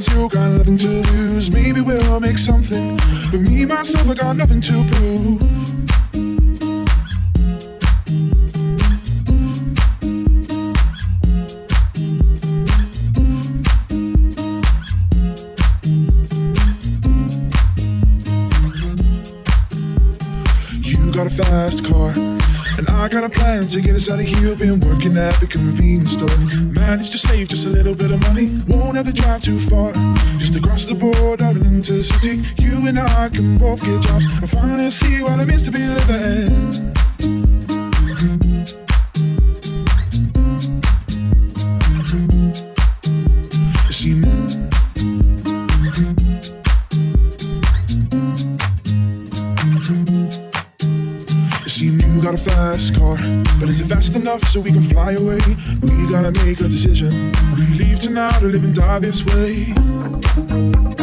zero, got nothing to lose. Maybe we'll make something. But me, myself, I got nothing to prove. You got a fast car. And I got a plan to get us out of here. Been working at the convenience store. Managed to save just a little bit of money. Won't have to drive too far. Both get jobs and finally see what it means to be living. Got a fast car, but is it fast enough so we can fly away? We gotta make a decision. We leave tonight or live and die this way.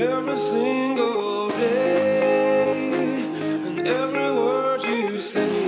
every single day and every word you say.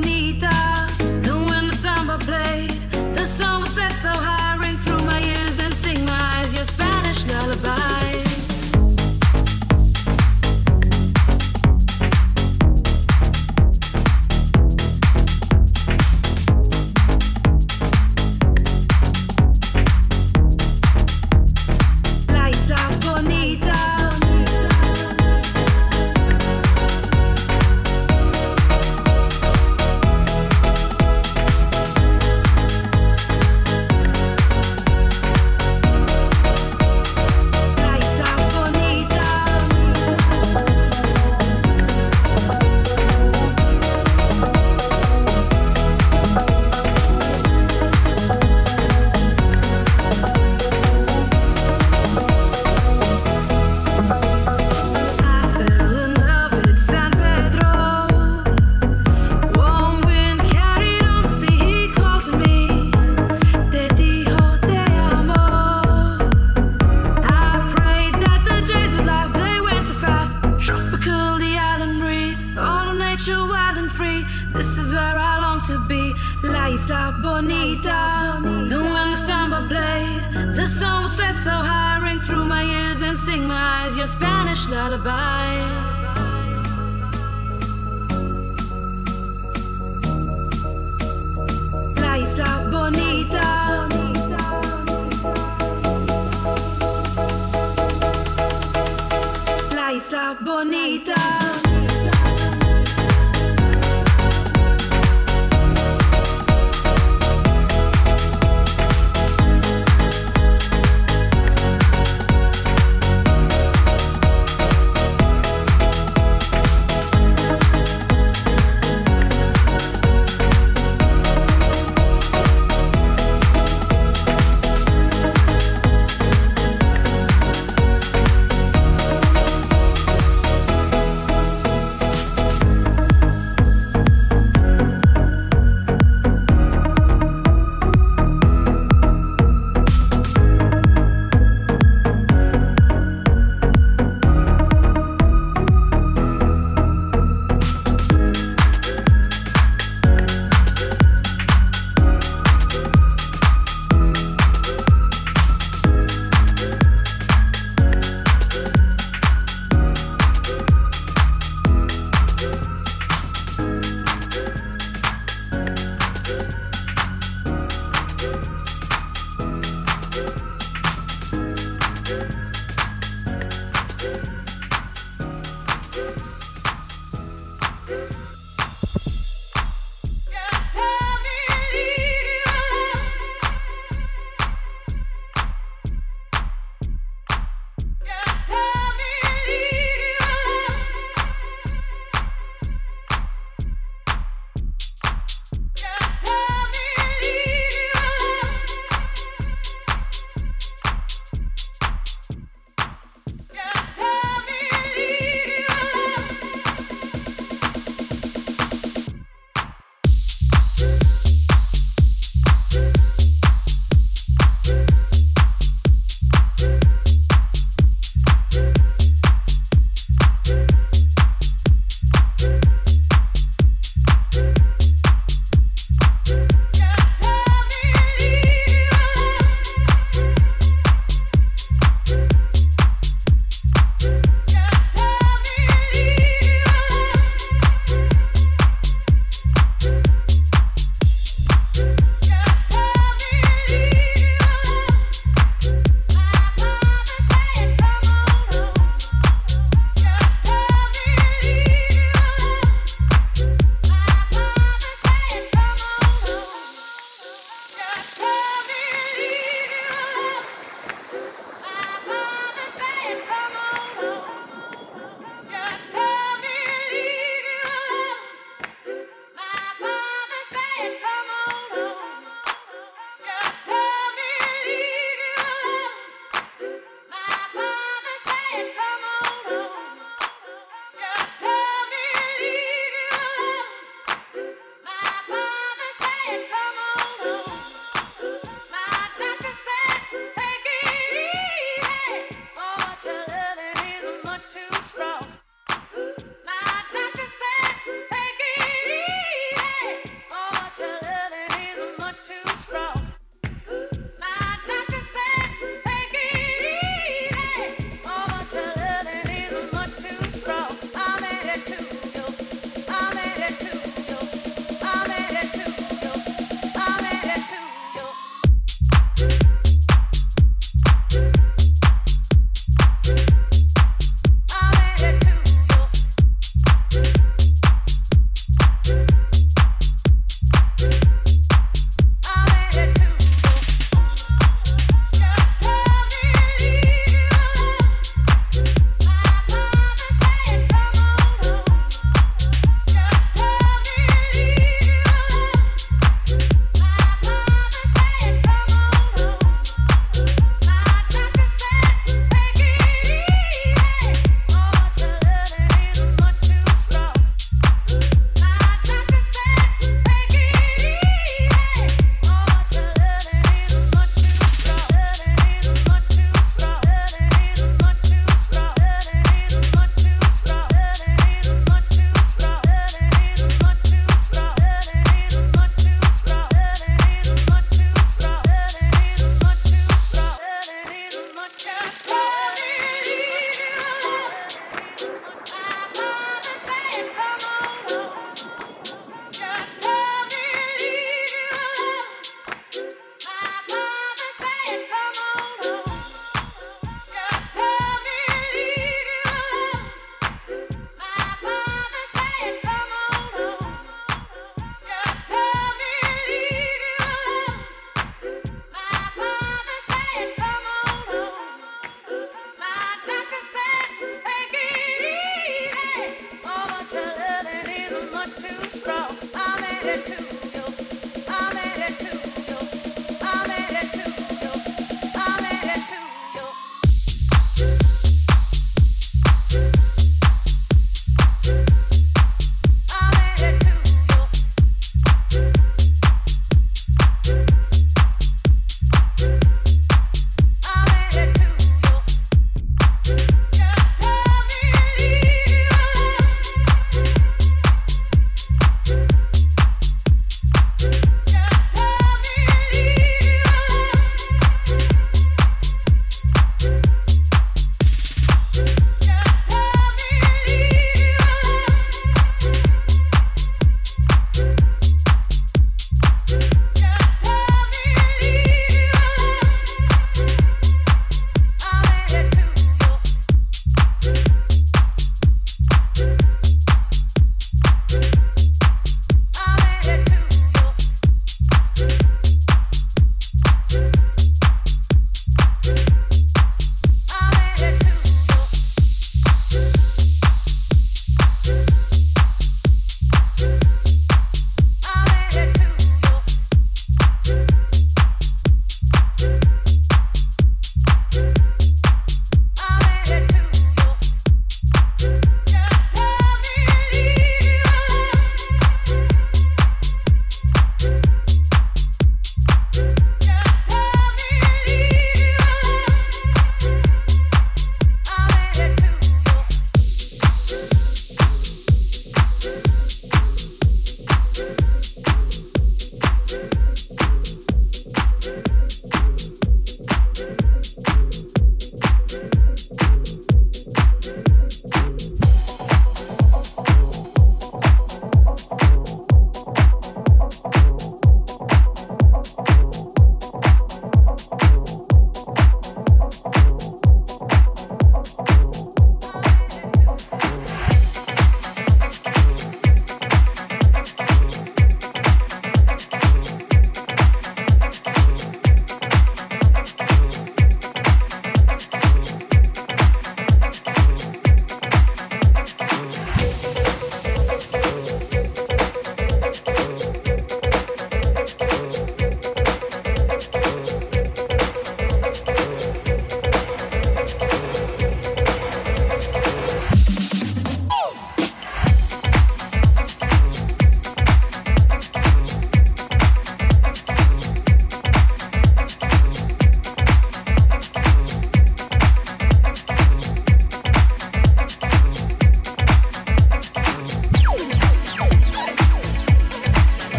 bonita. alibi. La isla bonita. La isla bonita.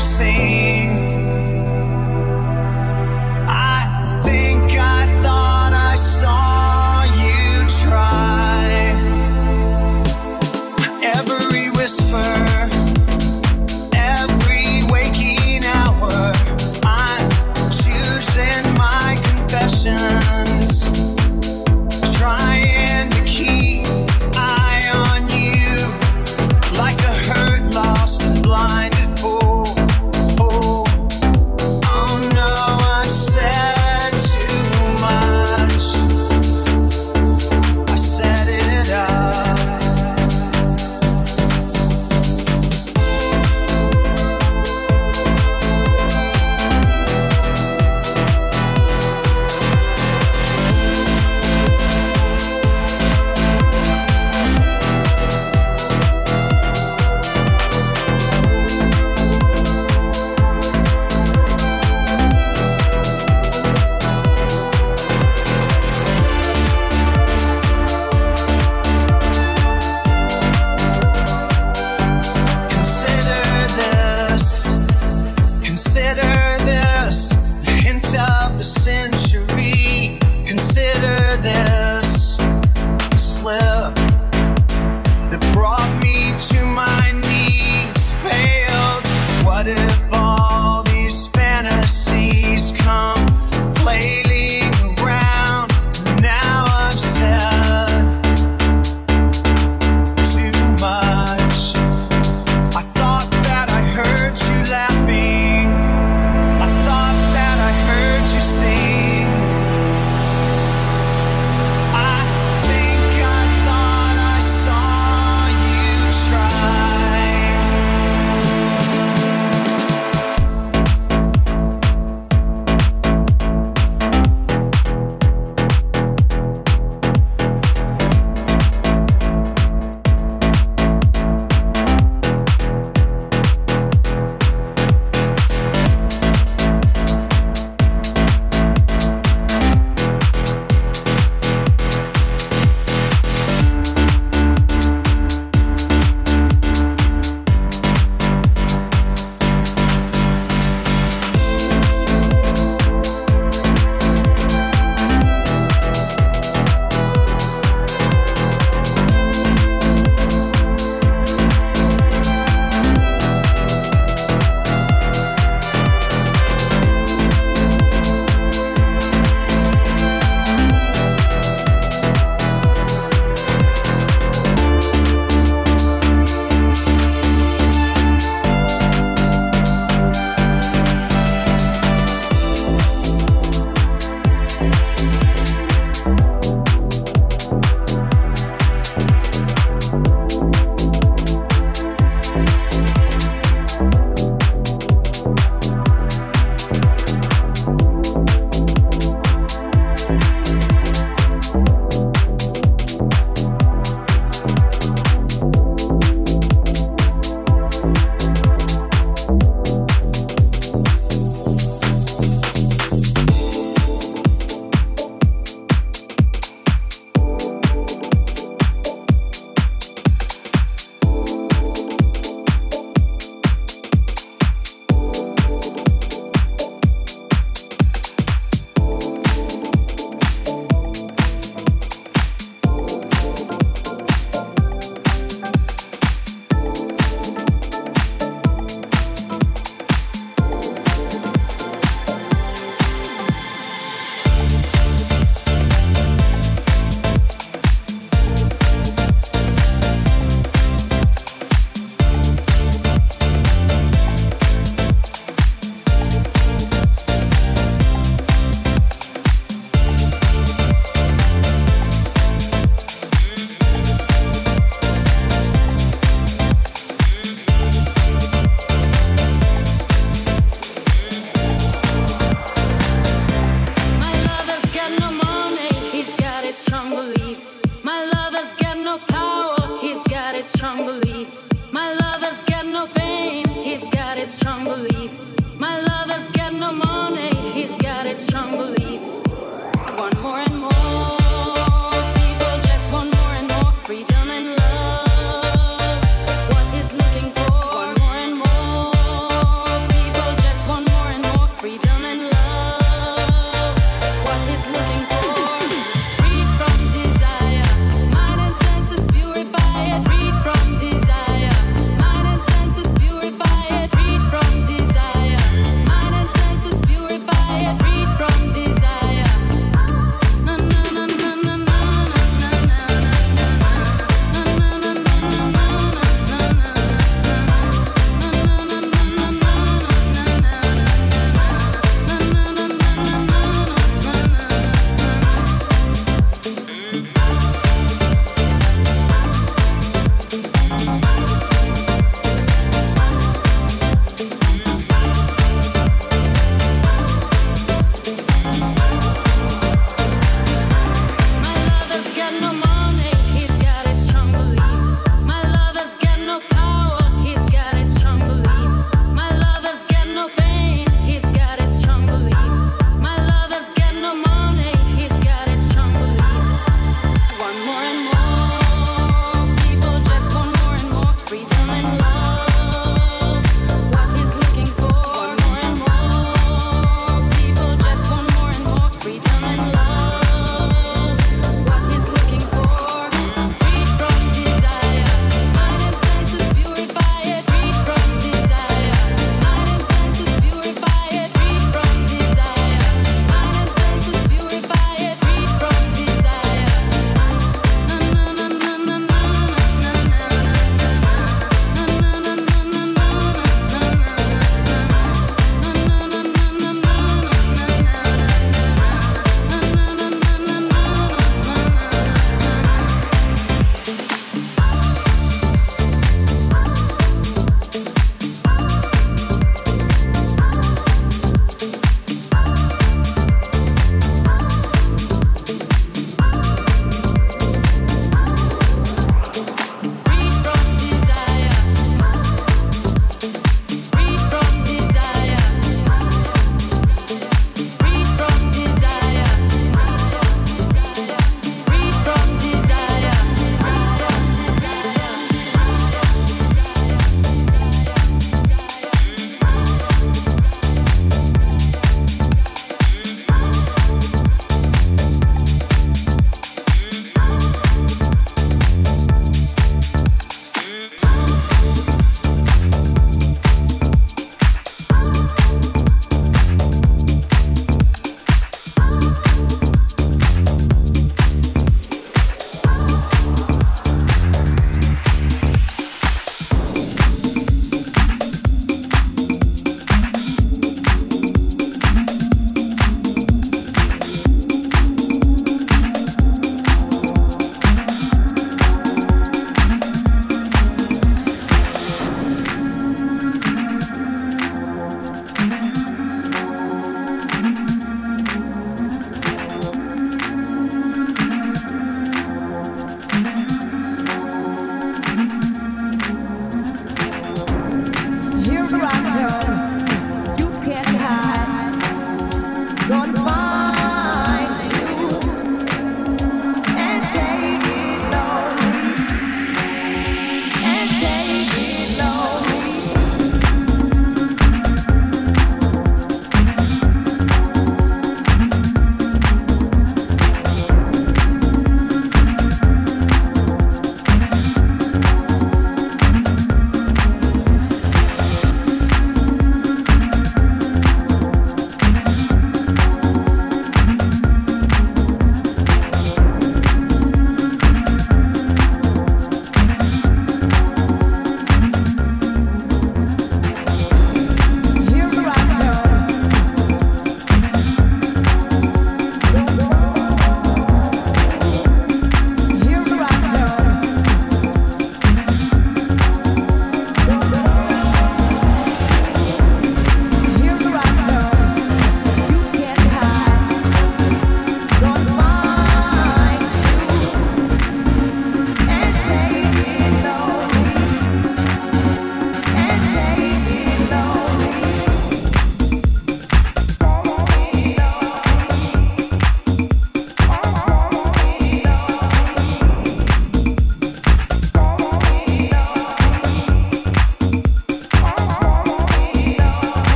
sing.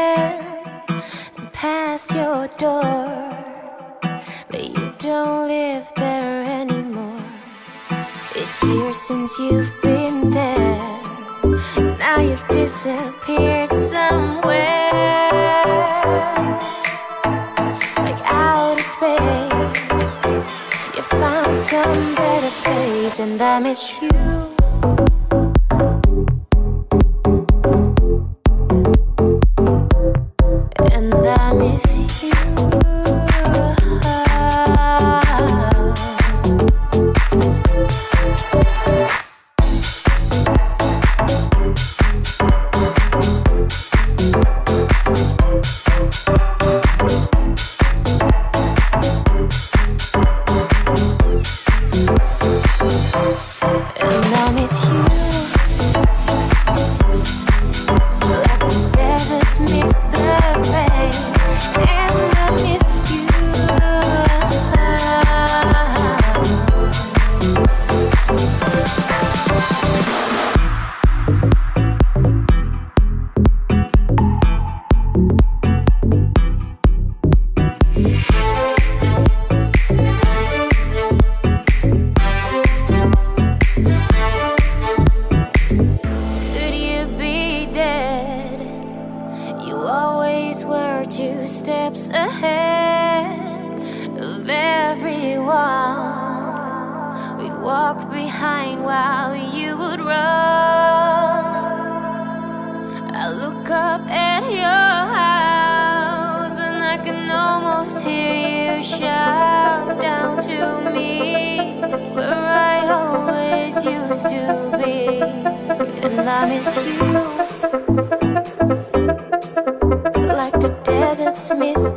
Again, past your door, but you don't live there anymore. It's years since you've been there. Now you've disappeared somewhere, like outer space. You found some better place, and I miss you. Like the deserts miss